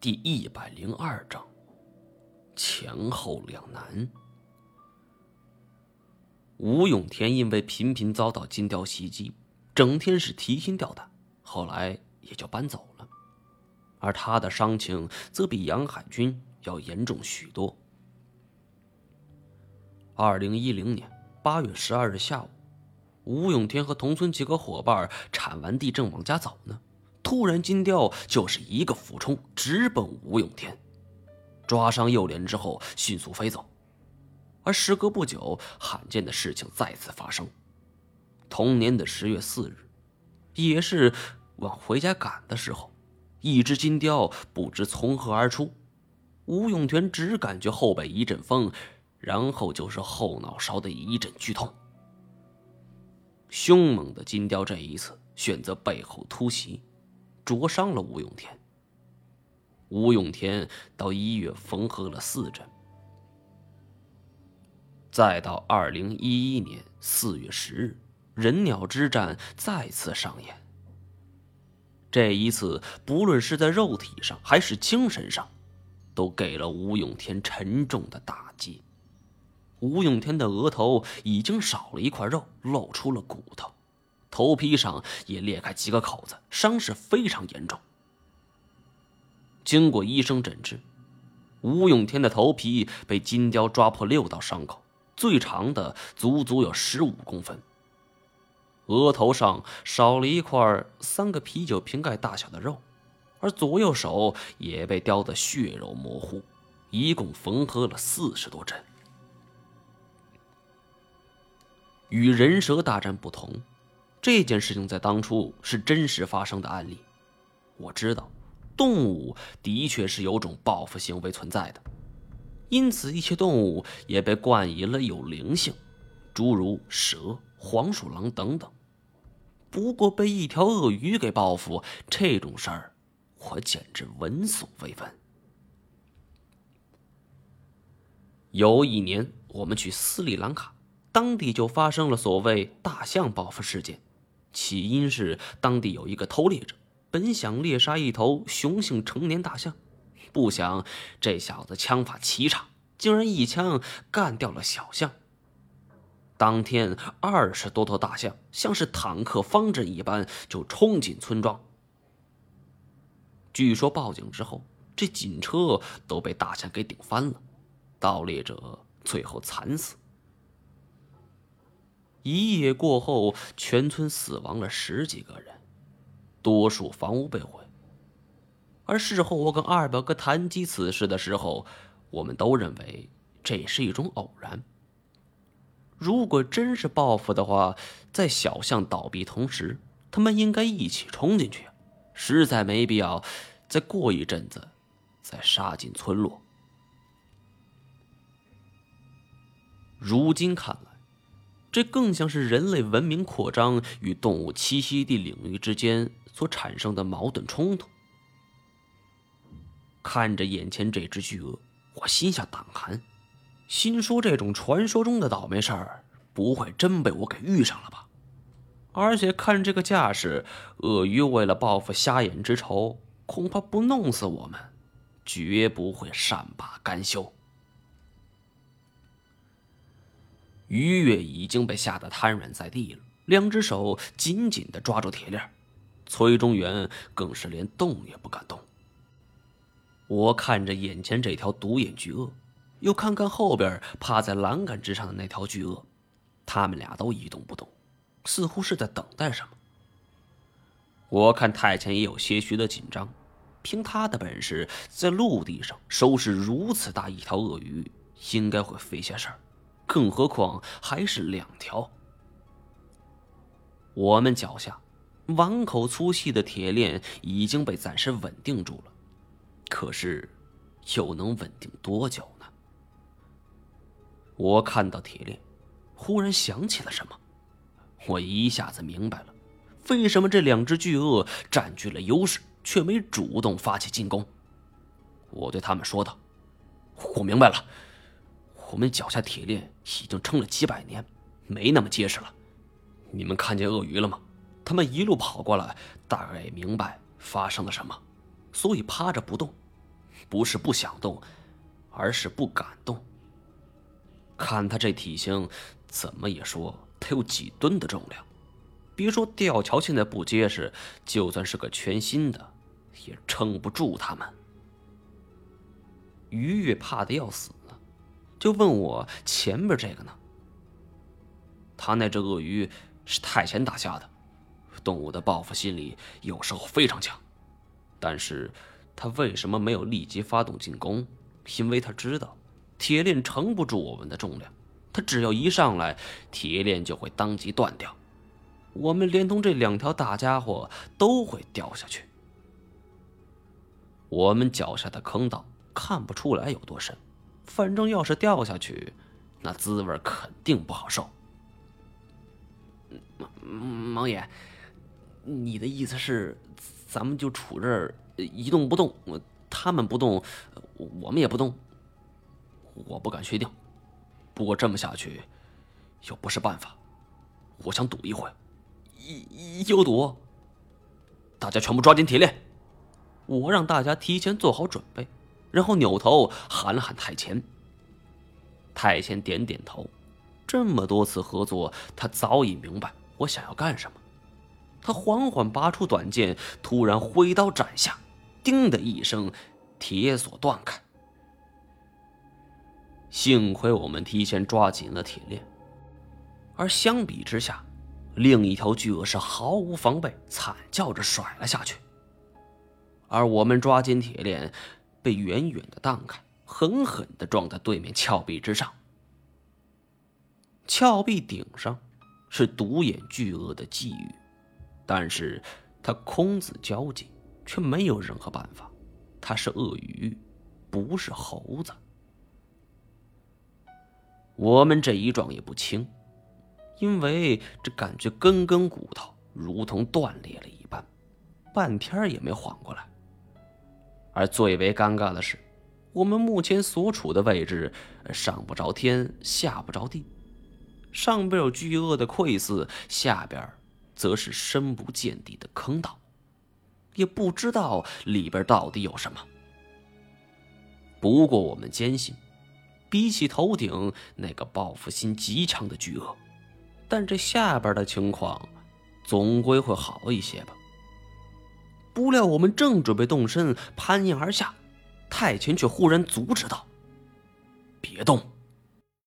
第一百零二章，前后两难。吴永田因为频频遭到金雕袭击，整天是提心吊胆，后来也就搬走了。而他的伤情则比杨海军要严重许多。二零一零年八月十二日下午，吴永天和同村几个伙伴铲完地正往家走呢。突然，金雕就是一个俯冲，直奔吴永天，抓伤右脸之后迅速飞走。而时隔不久，罕见的事情再次发生。同年的十月四日，也是往回家赶的时候，一只金雕不知从何而出，吴永天只感觉后背一阵风，然后就是后脑勺的一阵剧痛。凶猛的金雕这一次选择背后突袭。灼伤了吴永天。吴永天到医院缝合了四针。再到二零一一年四月十日，人鸟之战再次上演。这一次，不论是在肉体上还是精神上，都给了吴永天沉重的打击。吴永天的额头已经少了一块肉，露出了骨头。头皮上也裂开几个口子，伤势非常严重。经过医生诊治，吴永天的头皮被金雕抓破六道伤口，最长的足足有十五公分。额头上少了一块三个啤酒瓶盖大小的肉，而左右手也被雕得血肉模糊，一共缝合了四十多针。与人蛇大战不同。这件事情在当初是真实发生的案例，我知道，动物的确是有种报复行为存在的，因此一些动物也被冠以了有灵性，诸如蛇、黄鼠狼等等。不过被一条鳄鱼给报复这种事儿，我简直闻所未闻。有一年，我们去斯里兰卡，当地就发生了所谓大象报复事件。起因是当地有一个偷猎者，本想猎杀一头雄性成年大象，不想这小子枪法奇差，竟然一枪干掉了小象。当天，二十多头大象像是坦克方阵一般就冲进村庄。据说报警之后，这警车都被大象给顶翻了，盗猎者最后惨死。一夜过后，全村死亡了十几个人，多数房屋被毁。而事后我跟二表哥谈及此事的时候，我们都认为这是一种偶然。如果真是报复的话，在小巷倒闭同时，他们应该一起冲进去，实在没必要再过一阵子再杀进村落。如今看来。这更像是人类文明扩张与动物栖息地领域之间所产生的矛盾冲突。看着眼前这只巨鳄，我心下胆寒，心说这种传说中的倒霉事儿不会真被我给遇上了吧？而且看这个架势，鳄鱼为了报复瞎眼之仇，恐怕不弄死我们，绝不会善罢甘休。于月已经被吓得瘫软在地了，两只手紧紧的抓住铁链，崔中原更是连动也不敢动。我看着眼前这条独眼巨鳄，又看看后边趴在栏杆之上的那条巨鳄，他们俩都一动不动，似乎是在等待什么。我看太前也有些许的紧张，凭他的本事，在陆地上收拾如此大一条鳄鱼，应该会费些事儿。更何况还是两条。我们脚下碗口粗细的铁链已经被暂时稳定住了，可是又能稳定多久呢？我看到铁链，忽然想起了什么，我一下子明白了，为什么这两只巨鳄占据了优势，却没主动发起进攻。我对他们说道：“我明白了。”我们脚下铁链已经撑了几百年，没那么结实了。你们看见鳄鱼了吗？他们一路跑过来，大概也明白发生了什么，所以趴着不动，不是不想动，而是不敢动。看他这体型，怎么也说他有几吨的重量。别说吊桥现在不结实，就算是个全新的，也撑不住他们。鱼越怕的要死，就问我前边这个呢？他那只鳄鱼是太前打下的，动物的报复心理有时候非常强，但是他为什么没有立即发动进攻？因为他知道铁链承不住我们的重量，他只要一上来，铁链就会当即断掉。我们连同这两条大家伙都会掉下去。我们脚下的坑道看不出来有多深，反正要是掉下去，那滋味肯定不好受。王爷，你的意思是，咱们就杵这儿一动不动，他们不动，我们也不动？我不敢确定，不过这么下去又不是办法，我想赌一回。有赌！大家全部抓紧铁链！我让大家提前做好准备，然后扭头喊了喊太乾。太乾点点头。这么多次合作，他早已明白我想要干什么。他缓缓拔出短剑，突然挥刀斩下，叮的一声，铁锁断开。幸亏我们提前抓紧了铁链，而相比之下。另一条巨鳄是毫无防备，惨叫着甩了下去。而我们抓紧铁链，被远远的荡开，狠狠的撞在对面峭壁之上。峭壁顶上是独眼巨鳄的觊觎，但是他空子交集，却没有任何办法。他是鳄鱼，不是猴子。我们这一撞也不轻。因为这感觉根根骨头如同断裂了一般，半天也没缓过来。而最为尴尬的是，我们目前所处的位置上不着天，下不着地，上边有巨鳄的窥伺，下边则是深不见底的坑道，也不知道里边到底有什么。不过我们坚信，比起头顶那个报复心极强的巨鳄。但这下边的情况，总归会好一些吧。不料我们正准备动身攀岩而下，太前却忽然阻止道：“别动！”